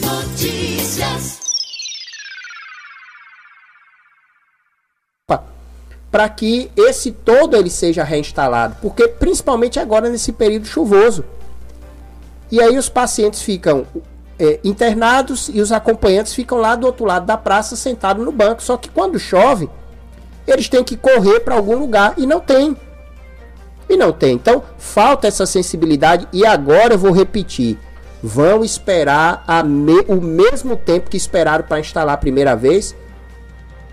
Notícias. Para que esse todo ele seja reinstalado, porque principalmente agora nesse período chuvoso. E aí os pacientes ficam é, internados e os acompanhantes ficam lá do outro lado da praça sentados no banco. Só que quando chove, eles têm que correr para algum lugar e não tem. E não tem. Então falta essa sensibilidade. E agora eu vou repetir: vão esperar me, o mesmo tempo que esperaram para instalar a primeira vez,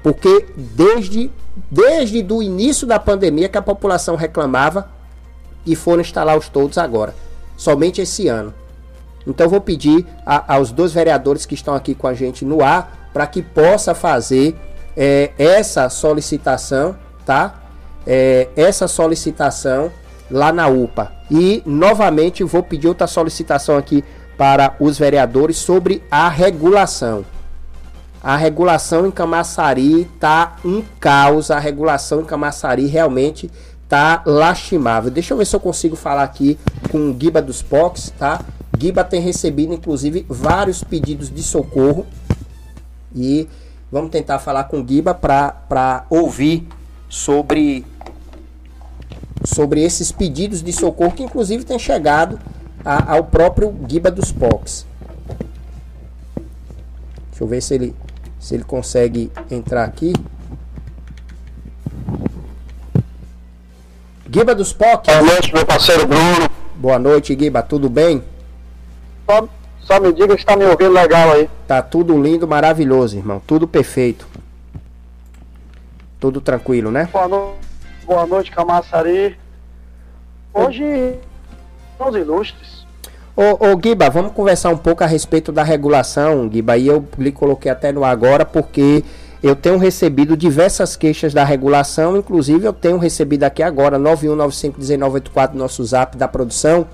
porque desde desde o início da pandemia que a população reclamava e foram instalar os todos agora, somente esse ano. Então vou pedir a, aos dois vereadores que estão aqui com a gente no ar para que possa fazer é, essa solicitação, tá? É, essa solicitação lá na UPA. E novamente vou pedir outra solicitação aqui para os vereadores sobre a regulação. A regulação em Camaçari tá um caos. A regulação em Camaçari realmente tá lastimável. Deixa eu ver se eu consigo falar aqui com o Guiba dos POCs, tá? Guiba tem recebido inclusive vários pedidos de socorro e vamos tentar falar com o Guiba para ouvir sobre sobre esses pedidos de socorro que inclusive tem chegado a, ao próprio Guiba dos POCs. Deixa eu ver se ele se ele consegue entrar aqui. Guiba dos POC. Boa noite, meu parceiro Bruno. Boa noite, Guiba. Tudo bem? Só, só me diga se está me ouvindo legal aí. Tá tudo lindo, maravilhoso, irmão. Tudo perfeito. Tudo tranquilo, né? Boa, no... Boa noite, Camaçari. Hoje, são os ilustres. Ô, ô Guiba, vamos conversar um pouco a respeito da regulação, Guiba. E eu lhe coloquei até no agora porque eu tenho recebido diversas queixas da regulação, inclusive eu tenho recebido aqui agora 91951984 nosso zap da produção,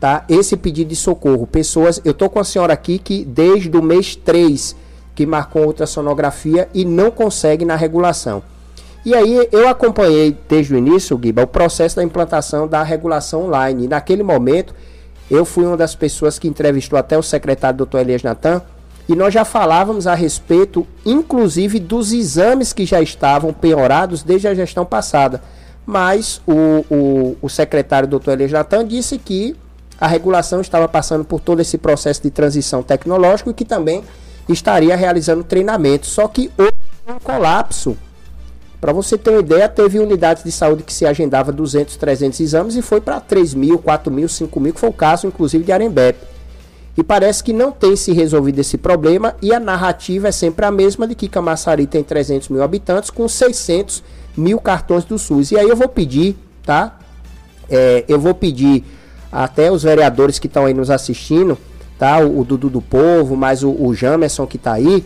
tá? Esse pedido de socorro. Pessoas, eu tô com a senhora aqui que desde o mês 3 que marcou ultrassonografia e não consegue na regulação. E aí eu acompanhei desde o início, Guiba, o processo da implantação da regulação online. E naquele momento eu fui uma das pessoas que entrevistou até o secretário Dr. Elias Natan e nós já falávamos a respeito, inclusive, dos exames que já estavam piorados desde a gestão passada. Mas o, o, o secretário Dr. Elias Natan disse que a regulação estava passando por todo esse processo de transição tecnológico e que também estaria realizando treinamento. Só que houve um colapso para você ter uma ideia, teve unidades de saúde que se agendava 200, 300 exames e foi para 3 mil, 4 mil, 5 mil, que foi o caso inclusive de Arembepe. E parece que não tem se resolvido esse problema e a narrativa é sempre a mesma de que Camaçari tem 300 mil habitantes com 600 mil cartões do SUS. E aí eu vou pedir, tá? É, eu vou pedir até os vereadores que estão aí nos assistindo, tá? O, o Dudu do Povo, mais o, o Jamerson que está aí,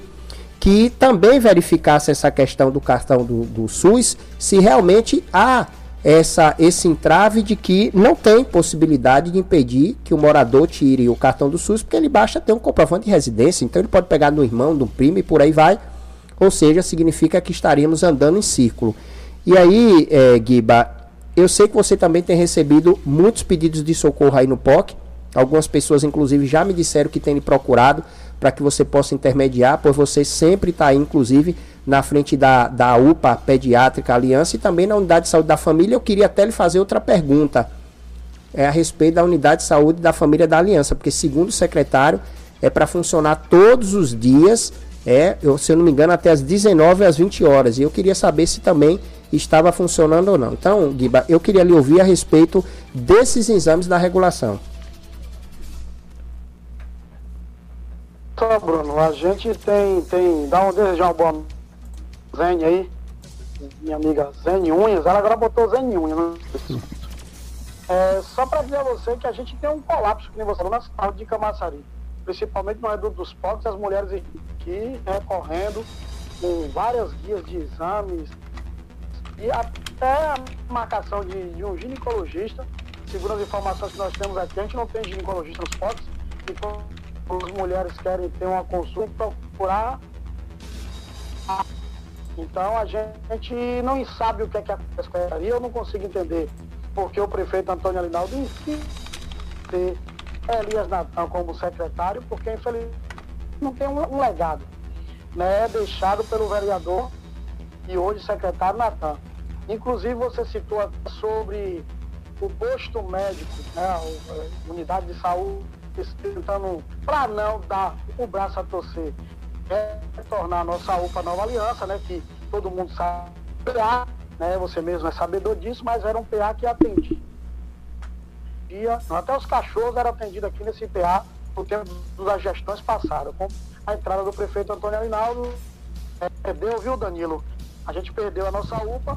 que também verificasse essa questão do cartão do, do SUS, se realmente há essa, esse entrave de que não tem possibilidade de impedir que o morador tire o cartão do SUS, porque ele basta ter um comprovante de residência, então ele pode pegar do irmão, do primo e por aí vai. Ou seja, significa que estaríamos andando em círculo. E aí, é, Guiba, eu sei que você também tem recebido muitos pedidos de socorro aí no POC. Algumas pessoas, inclusive, já me disseram que têm procurado para que você possa intermediar, pois você sempre está aí, inclusive, na frente da, da UPA Pediátrica Aliança e também na Unidade de Saúde da Família. Eu queria até lhe fazer outra pergunta é a respeito da Unidade de Saúde da Família da Aliança, porque, segundo o secretário, é para funcionar todos os dias, é, eu, se eu não me engano, até as 19 às 20 horas. E eu queria saber se também estava funcionando ou não. Então, Guiba, eu queria lhe ouvir a respeito desses exames da regulação. Só, Bruno, a gente tem, tem, dá um desejar uma boa Zene aí, minha amiga Zene Unhas, ela agora botou Zene Unhas, né? É, só para dizer a você que a gente tem um colapso, que nem você falou, na saúde de Camaçari. Principalmente no reduto dos pobres, as mulheres aqui né, correndo com várias guias de exames e até a marcação de, de um ginecologista. Segundo as informações que nós temos aqui, a gente não tem ginecologista nos pobres. Então, as mulheres querem ter uma consulta, procurar. Então a gente não sabe o que é que acontece com Eu não consigo entender porque o prefeito Antônio Alinaldo insiste ter Elias Natan como secretário, porque infelizmente não tem um, legado, né, deixado pelo vereador e hoje secretário Natan. Inclusive você citou sobre o posto médico, né, a unidade de saúde, tentando, para não dar o braço a torcer, é tornar a nossa UPA Nova Aliança, né, que todo mundo sabe, né, você mesmo é sabedor disso, mas era um PA que atendia. Até os cachorros eram atendidos aqui nesse PA no tempo das gestões passadas. Com a entrada do prefeito Antônio Arinaldo, é, perdeu, viu, Danilo? A gente perdeu a nossa UPA.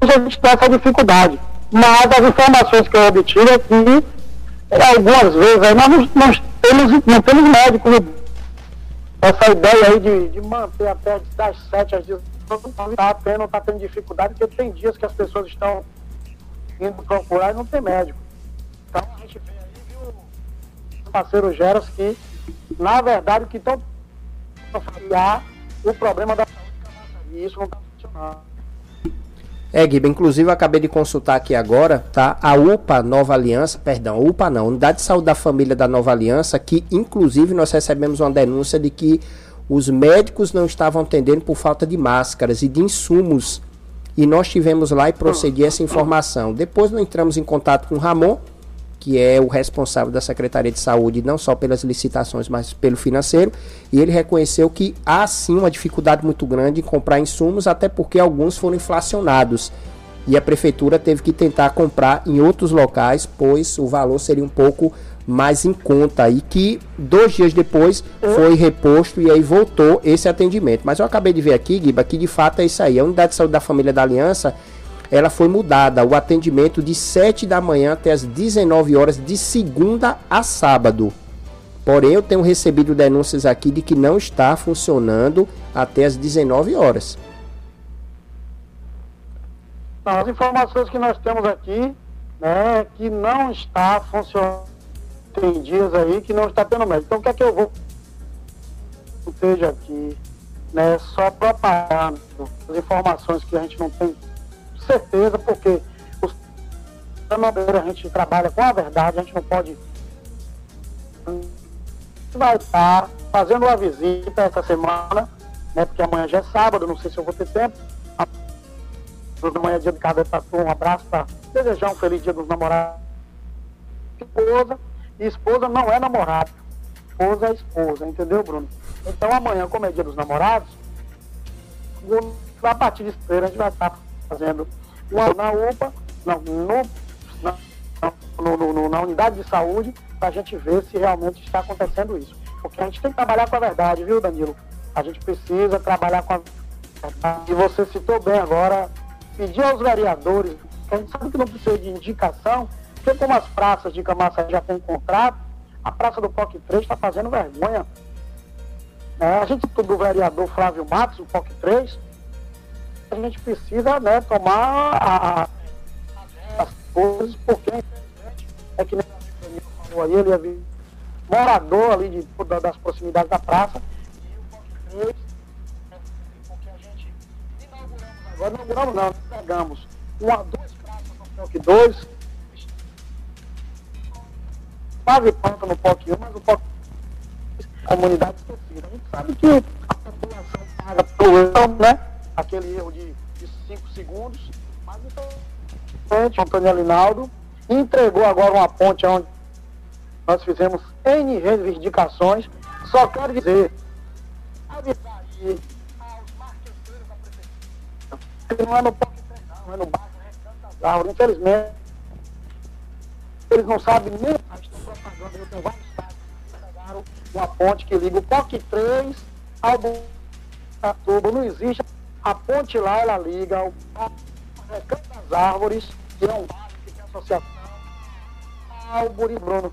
A gente tem essa dificuldade. Mas as informações que eu obtive é algumas vezes, aí nós não, nós temos, não temos médicos. Essa ideia aí de, de manter até das 7 às 18 não está tendo, tá tendo dificuldade, porque tem dias que as pessoas estão indo procurar e não tem médico. Então a gente vê aí, viu, o parceiro Geras, que na verdade o que estão familiar o problema da saúde e isso não está funcionando. É, Guiba, inclusive eu acabei de consultar aqui agora, tá? A UPA Nova Aliança, perdão, UPA não, Unidade de Saúde da Família da Nova Aliança, que inclusive nós recebemos uma denúncia de que os médicos não estavam atendendo por falta de máscaras e de insumos. E nós tivemos lá e procedi essa informação. Depois nós entramos em contato com o Ramon, que é o responsável da Secretaria de Saúde, não só pelas licitações, mas pelo financeiro, e ele reconheceu que há sim uma dificuldade muito grande em comprar insumos, até porque alguns foram inflacionados. E a prefeitura teve que tentar comprar em outros locais, pois o valor seria um pouco mais em conta e que dois dias depois foi reposto e aí voltou esse atendimento. Mas eu acabei de ver aqui, Guiba, que de fato é isso aí. A unidade de saúde da família da Aliança, ela foi mudada, o atendimento de 7 da manhã até as 19 horas de segunda a sábado. Porém, eu tenho recebido denúncias aqui de que não está funcionando até as 19 horas. As informações que nós temos aqui, né, que não está funcionando tem dias aí que não está tendo médico. Então, o que é que eu vou esteja aqui, né, só propagando as informações que a gente não tem certeza, porque os a gente trabalha com a verdade, a gente não pode vai estar fazendo uma visita essa semana, né, porque amanhã já é sábado, não sei se eu vou ter tempo. Amanhã é dia de cada um abraço para desejar um feliz dia dos namorados. Esposa, e esposa não é namorado. Esposa é esposa, entendeu, Bruno? Então amanhã, como é dia dos namorados, a partir de feira a gente vai estar fazendo uma na UPA, não, no, na, no, no, na unidade de saúde, para a gente ver se realmente está acontecendo isso. Porque a gente tem que trabalhar com a verdade, viu, Danilo? A gente precisa trabalhar com a verdade. E você citou bem agora, pedir aos vereadores, a gente sabe que não precisa de indicação, porque como as praças de Camaçari já tem contrato, a praça do POC 3 está fazendo vergonha. É, a gente, do vereador Flávio Matos, o POC 3, a gente precisa né, tomar a, as coisas, porque é que nem o falou aí, ele é morador ali de, das proximidades da praça, e o POC 3, é, porque a gente inauguramos agora, inauguramos não, pegamos uma, duas praças no POC 2, quase tanto no POC 1, mas o POC comunidade esquecida. A gente sabe que a população paga pelo né? Aquele erro de 5 segundos, mas então, o Antônio Alinaldo entregou agora uma ponte onde nós fizemos N reivindicações. Só quero dizer, avisar aí aos marqueteiros da prefeitura, que não é no 3 não, é no bairro Recanto das Árvores. Infelizmente, eles não sabem nem a propaganda, eu tenho vários sites que pegaram uma ponte que liga o POC 3 ao Butatuba. Não existe. A ponte lá, ela liga ao Recanto das Árvores, que é um que tem associação, ao Buri Bruno.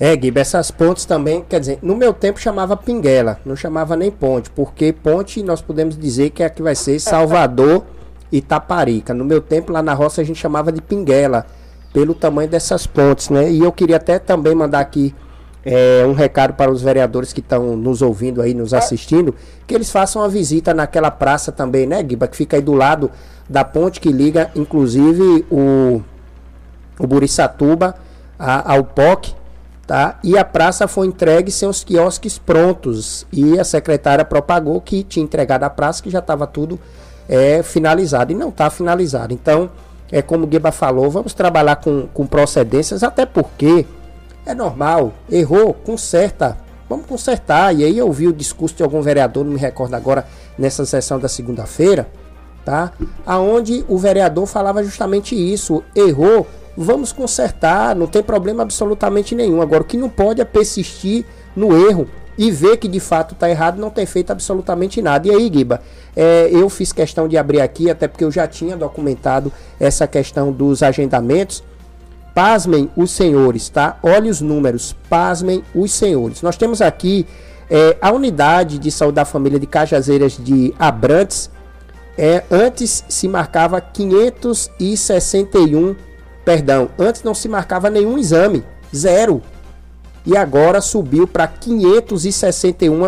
É, Guiba, essas pontes também, quer dizer, no meu tempo chamava Pinguela, não chamava nem ponte, porque ponte nós podemos dizer que é que vai ser Salvador e Taparica. No meu tempo lá na roça a gente chamava de Pinguela pelo tamanho dessas pontes, né? E eu queria até também mandar aqui é, um recado para os vereadores que estão nos ouvindo aí, nos assistindo, que eles façam uma visita naquela praça também, né, Guiba? Que fica aí do lado da ponte que liga, inclusive, o, o Burissatuba a, ao POC. tá? E a praça foi entregue sem os quiosques prontos. E a secretária propagou que tinha entregado a praça, que já estava tudo é, finalizado. E não está finalizado. Então, é como o Gueba falou, vamos trabalhar com, com procedências, até porque é normal, errou, conserta, vamos consertar. E aí eu vi o discurso de algum vereador, não me recordo agora, nessa sessão da segunda-feira, tá? Aonde o vereador falava justamente isso, errou, vamos consertar, não tem problema absolutamente nenhum. Agora, o que não pode é persistir no erro e ver que de fato está errado, não tem feito absolutamente nada. E aí, Guiba, é, eu fiz questão de abrir aqui, até porque eu já tinha documentado essa questão dos agendamentos. Pasmem os senhores, tá? Olhe os números, pasmem os senhores. Nós temos aqui é, a unidade de saúde da família de Cajazeiras de Abrantes. É, antes se marcava 561 Perdão, antes não se marcava nenhum exame, zero. E agora subiu para 561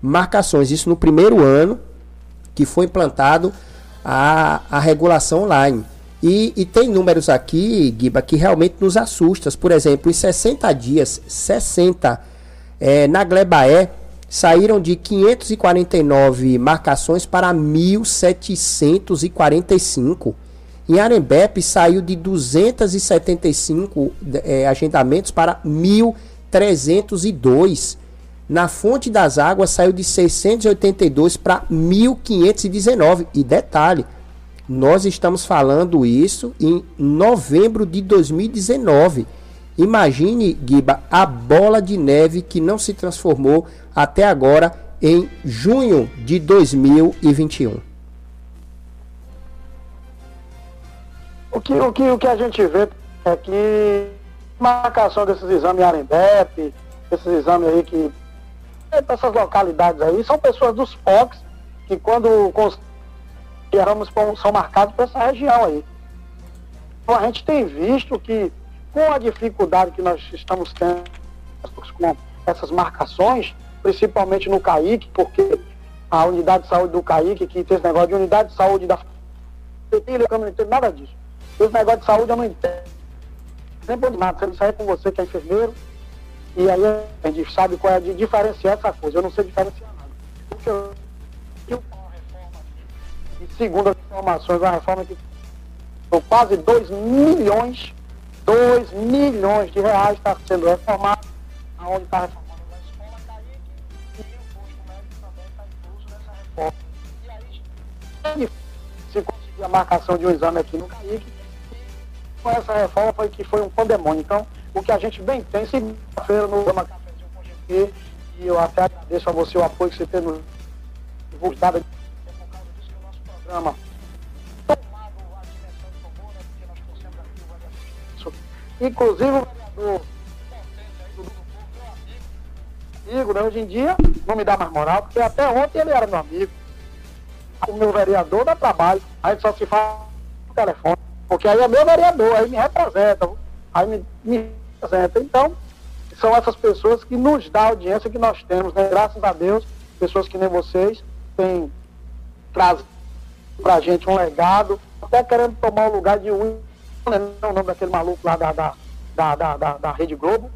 marcações. Isso no primeiro ano que foi implantado a, a regulação online. E, e, tem números aqui, Giba, que realmente nos assustam. Por exemplo, em 60 dias, 60 é, na Glebaé, saíram de 549 marcações para 1.745. Em Arembepe saiu de 275 é, agendamentos para 1.302. Na Fonte das Águas saiu de 682 para 1.519. E detalhe, nós estamos falando isso em novembro de 2019. Imagine, Giba, a bola de neve que não se transformou até agora em junho de 2021. O que, o que, o que a gente vê é que marcação desses exames em Arembep, esses exames aí que essas localidades aí, são pessoas dos POCs que quando erramos são marcados para essa região aí. Então a gente tem visto que com a dificuldade que nós estamos tendo com essas marcações, principalmente no CAIC, porque a unidade de saúde do CAIC, que tem esse negócio de unidade de saúde da eu não entendo nada disso. Esse negócio de saúde eu não entendo. Sempre nada. Você não sai com você que é enfermeiro. E aí a gente sabe qual é de diferenciar essa coisa. Eu não sei diferenciar nada. Porque eu, eu segundo as informações, uma reforma que por quase 2 milhões, 2 milhões de reais está sendo reformado, aonde está reformando a escola Caíque e o posto médico também está incluso nessa reforma. E aí, se conseguir a marcação de um exame aqui no Caíque, com essa reforma foi que foi um pandemônio. Então, o que a gente bem tem, segunda-feira no programa Cafézinho com GP, e eu até agradeço a você o apoio que você teve no divulgado, programa tomado a né, porque nós trouxemos aqui o isso. Inclusive o vereador amigo, né? Hoje em dia não me dá mais moral, porque até ontem ele era meu amigo. O meu vereador dá trabalho, a gente só se fala no telefone. Porque aí é meu vereador, aí me representa, aí me, me representa. Então, são essas pessoas que nos dão a audiência que nós temos, né? Graças a Deus, pessoas que nem vocês têm trazido pra gente um legado, até querendo tomar o lugar de um, né? o nome daquele maluco lá da, da, da, da, da, Rede Globo.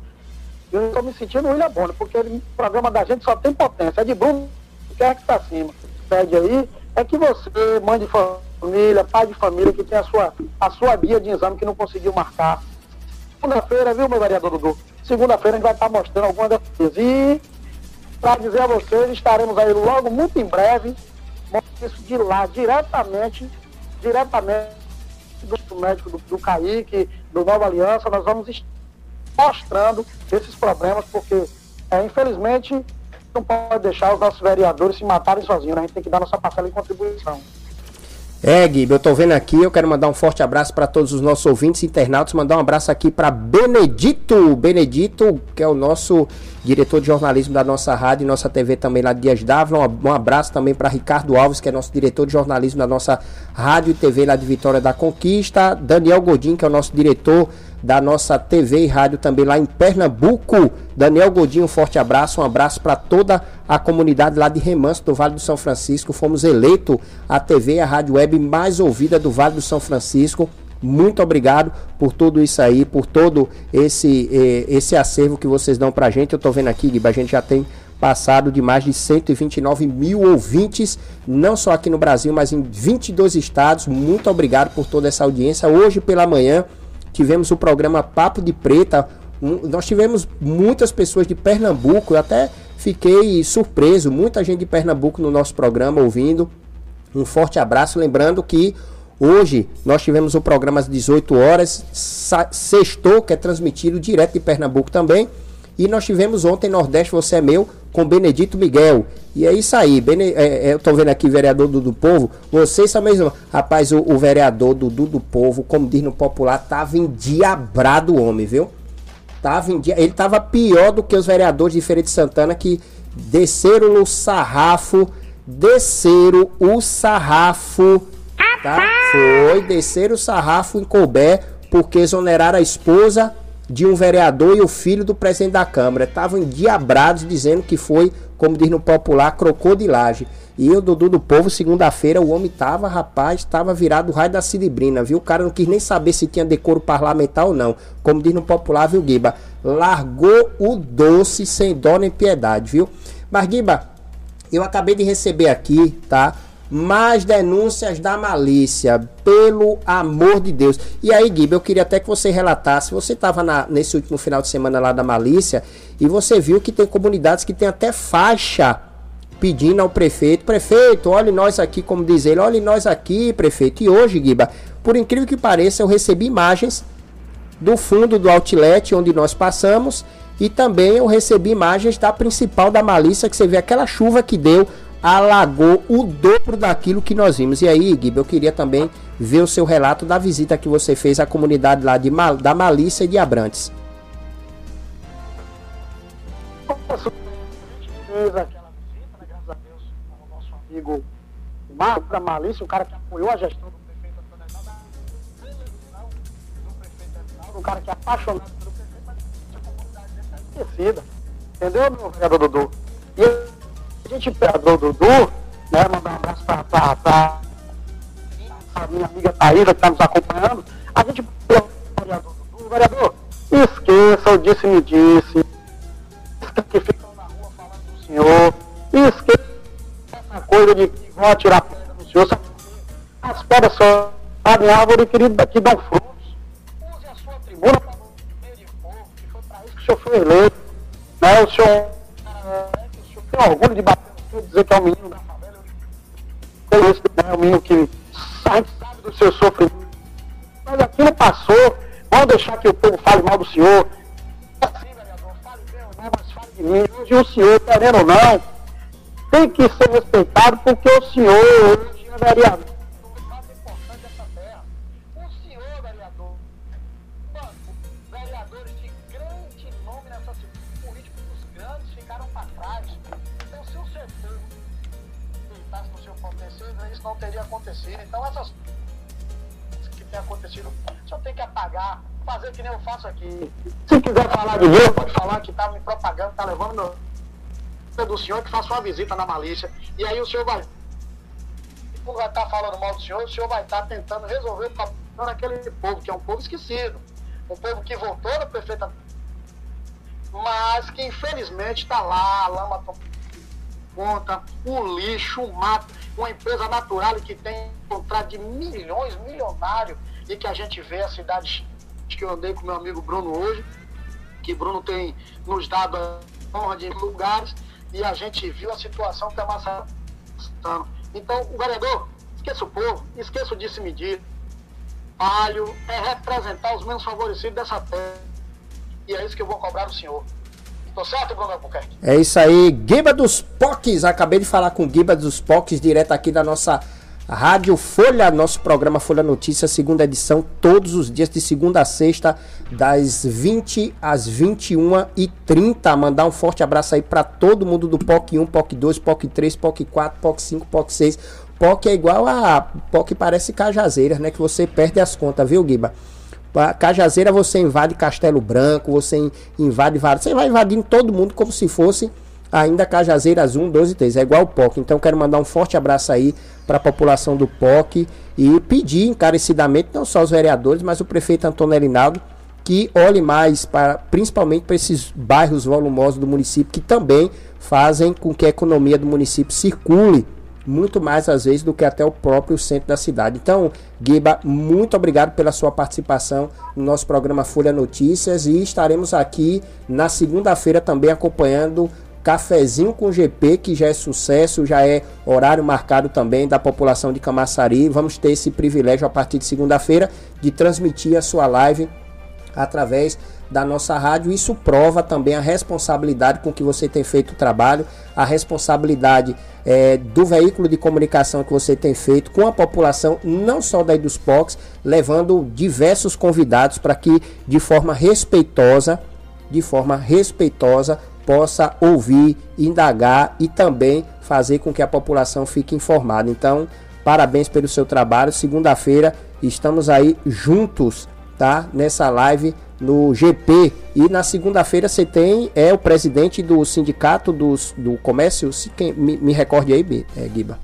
Eu estou me sentindo William Bonner, porque o programa da gente só tem potência. É de Bruno, quer é que está acima. Pede aí, é que você, mãe de família, pai de família que tem a sua, a sua guia de exame que não conseguiu marcar. Segunda-feira, viu, meu vereador Dudu? Segunda-feira a gente vai estar mostrando algumas dessas. E, para dizer a vocês, estaremos aí logo, muito em breve, isso de lá, diretamente, diretamente do médico do, do Kaique, do Nova Aliança, nós vamos mostrando esses problemas, porque, é, infelizmente, não pode deixar os nossos vereadores se matarem sozinhos, né? a gente tem que dar nossa parcela de contribuição. É, Gui, eu tô vendo aqui, eu quero mandar um forte abraço para todos os nossos ouvintes internautas, mandar um abraço aqui para Benedito, Benedito, que é o nosso diretor de jornalismo da nossa rádio e nossa TV também lá de Dias Dávila. Um abraço também para Ricardo Alves, que é nosso diretor de jornalismo da nossa rádio e TV lá de Vitória da Conquista, Daniel Godin, que é o nosso diretor da nossa TV e rádio também lá em Pernambuco. Daniel Godinho, um forte abraço, um abraço para toda a comunidade lá de Remanso do Vale do São Francisco. Fomos eleitos a TV, a rádio web mais ouvida do Vale do São Francisco. Muito obrigado por tudo isso aí, por todo esse, eh, esse acervo que vocês dão pra gente. Eu tô vendo aqui, Guiba, a gente já tem passado de mais de 129 mil ouvintes, não só aqui no Brasil, mas em 22 estados. Muito obrigado por toda essa audiência. Hoje pela manhã tivemos o programa Papo de Preta. Um, nós tivemos muitas pessoas de Pernambuco, eu até fiquei surpreso, muita gente de Pernambuco no nosso programa ouvindo. Um forte abraço, lembrando que Hoje nós tivemos o programa às 18 horas, sextou, que é transmitido direto de Pernambuco também. E nós tivemos ontem Nordeste Você é Meu com Benedito Miguel. E é isso aí, Bene, é, é, eu tô vendo aqui vereador Dudu do Povo, vocês são mesmo. Rapaz, o, o vereador Dudu do Povo, como diz no popular, tava endiabrado o homem, viu? Tava em dia, ele tava pior do que os vereadores de Feira de Santana que desceram no sarrafo, desceram o sarrafo, tá? Foi, desceram o sarrafo em Colbert porque exoneraram a esposa de um vereador e o filho do presidente da Câmara. Estavam endiabrados dizendo que foi, como diz no popular, crocodilagem. E o Dudu do Povo, segunda-feira, o homem tava, rapaz, tava virado o raio da Cidibrina, viu? O cara não quis nem saber se tinha decoro parlamentar ou não. Como diz no popular, viu, Guiba? Largou o doce sem dó nem piedade, viu? Mas, Guiba, eu acabei de receber aqui, tá? Mais denúncias da malícia, pelo amor de Deus. E aí, Guiba, eu queria até que você relatasse, você estava nesse último final de semana lá da malícia e você viu que tem comunidades que tem até faixa pedindo ao prefeito, prefeito, olhe nós aqui, como diz ele, olhe nós aqui, prefeito. E hoje, Guiba, por incrível que pareça, eu recebi imagens do fundo do outlet onde nós passamos e também eu recebi imagens da principal da malícia, que você vê aquela chuva que deu alagou o dobro daquilo que nós vimos. E aí, Guiba, eu queria também ver o seu relato da visita que você fez à comunidade lá de Mal, da Malícia e de Abrantes. fez aquela visita, né, graças a Deus, o nosso amigo Marco da Malícia, o cara que apoiou a gestão do prefeito Antônio Edinaldo, do prefeito Edinaldo, um cara que é apaixonado pelo prefeito, mas a comunidade está esquecida. Entendeu, meu vereador Dudu? E a gente perdeu o Dudu, né? Mandar um abraço para a minha amiga Taíra, que está nos acompanhando. A gente perdeu o vereador Dudu, vereador, esqueça o disse-me disse, que ficam na rua falando do senhor, esqueça essa coisa de que vão atirar pedra no senhor, as pedras são em árvore querida que dão frutos. Use a sua tribuna para o povo, que foi para isso que o senhor foi eleito. Né? O senhor tenho orgulho de bater no dizer que é um menino da favela. Conheço, né? É um menino que sabe, sabe do seu sofrimento. Mas aquilo passou. Vamos deixar que o povo fale mal do senhor. Assim, vereador, fale ou não, mas fale de mim. Hoje o senhor, querendo ou não, tem que ser respeitado porque o senhor hoje é vereador. Acontecido. Então essas que tem acontecido, só tem que apagar, fazer que nem eu faço aqui. Se quiser falar de mim, pode falar que tá me propagando, tá levando meu do senhor que faça uma visita na malícia. E aí o senhor vai. Vai estar tá falando mal do senhor, o senhor vai estar tá tentando resolver o problema daquele povo, que é um povo esquecido. Um povo que voltou da prefeita, mas que infelizmente está lá, a lama conta, o lixo, o mato, uma empresa natural que tem contrato de milhões, milionário, e que a gente vê a cidade que eu andei com meu amigo Bruno hoje, que Bruno tem nos dado a honra de lugares, e a gente viu a situação que está passando. Então, o vereador, esqueça o povo, esqueça o disse-medir. Palho é representar os menos favorecidos dessa terra. E é isso que eu vou cobrar do senhor. Tô certo, Bruno Albuquerque? É isso aí, Guiba dos Pocs. Acabei de falar com Guiba dos Pocs, direto aqui da nossa Rádio Folha, nosso programa Folha Notícias, segunda edição, todos os dias de segunda a sexta, das 20 às 21 e 30. Mandar um forte abraço aí para todo mundo do POC 1, POC 2, POC 3, POC 4, POC 5, POC 6. POC é igual a POC parece cajazeiras, né? Que você perde as contas, viu, Guiba? Cajazeira você invade Castelo Branco, você invade vários. Você vai invadindo todo mundo como se fosse ainda Cajazeiras 1, 12 e 3. É igual o POC. Então quero mandar um forte abraço aí para a população do POC e pedir encarecidamente, não só os vereadores, mas o prefeito Antônio Erinaldo, que olhe mais para, principalmente para esses bairros volumosos do município, que também fazem com que a economia do município circule muito mais às vezes do que até o próprio centro da cidade. Então, Guiba, muito obrigado pela sua participação no nosso programa Folha Notícias e estaremos aqui na segunda-feira também acompanhando Cafezinho com GP, que já é sucesso, já é horário marcado também da população de Camaçari. Vamos ter esse privilégio a partir de segunda-feira de transmitir a sua live através da nossa rádio. Isso prova também a responsabilidade com que você tem feito o trabalho, a responsabilidade é, do veículo de comunicação que você tem feito com a população, não só daí dos POCs, levando diversos convidados para que de forma respeitosa, de forma respeitosa, possa ouvir, indagar e também fazer com que a população fique informada. Então, parabéns pelo seu trabalho. Segunda-feira estamos aí juntos, tá? Nessa live no GP. E na segunda-feira você tem é o presidente do sindicato dos, do comércio. Se quem, me, me recorde aí, é, Guiba.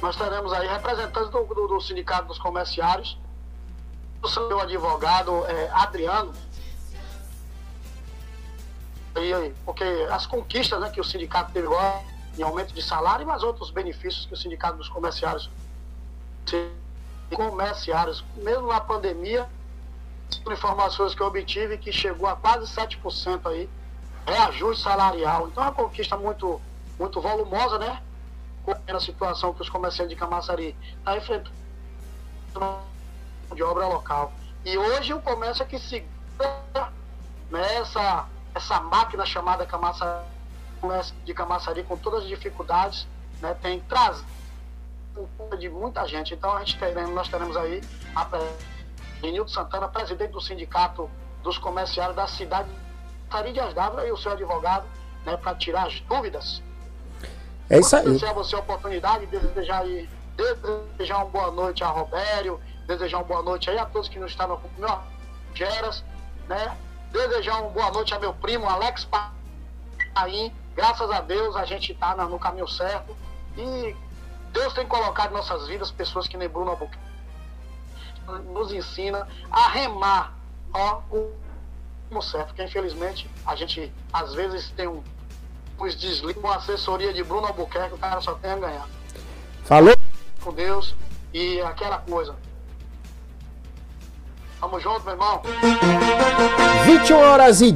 Nós teremos aí representantes do, do, do sindicato dos comerciários, o seu advogado é, Adriano, aí, porque as conquistas né, que o sindicato teve agora em aumento de salário, mas outros benefícios que o sindicato dos comerciários comerciários, mesmo na pandemia, informações que eu obtive que chegou a quase 7% aí, reajuste salarial. Então é uma conquista muito, muito volumosa, né? Na situação que os comerciantes de Camaçari estão tá enfrentando de obra local. E hoje o comércio é que segura nessa essa máquina chamada Camaçari, de Camaçari com todas as dificuldades, né, tem trazido de muita gente. Então a gente teremos, nós teremos aí a Santana, presidente do sindicato dos comerciários da cidade de Dias Dávila e o seu advogado, né, para tirar as dúvidas. É isso aí. Desejar você a oportunidade de desejar, aí, desejar uma boa noite a Robério, desejar uma boa noite aí a todos que nos estão no meu Geras, né? Desejar uma boa noite a meu primo Alex Paim. Graças a Deus a gente está no caminho certo. E Deus tem colocado em nossas vidas pessoas que nem Bruno Albuquerque nos ensina a remar ó, como certo, porque infelizmente a gente às vezes tem um uns desliga uma assessoria de Bruno Albuquerque, o cara só tem a ganhar. Falou? Com Deus e aquela coisa. Tamo junto, meu irmão. 21 horas e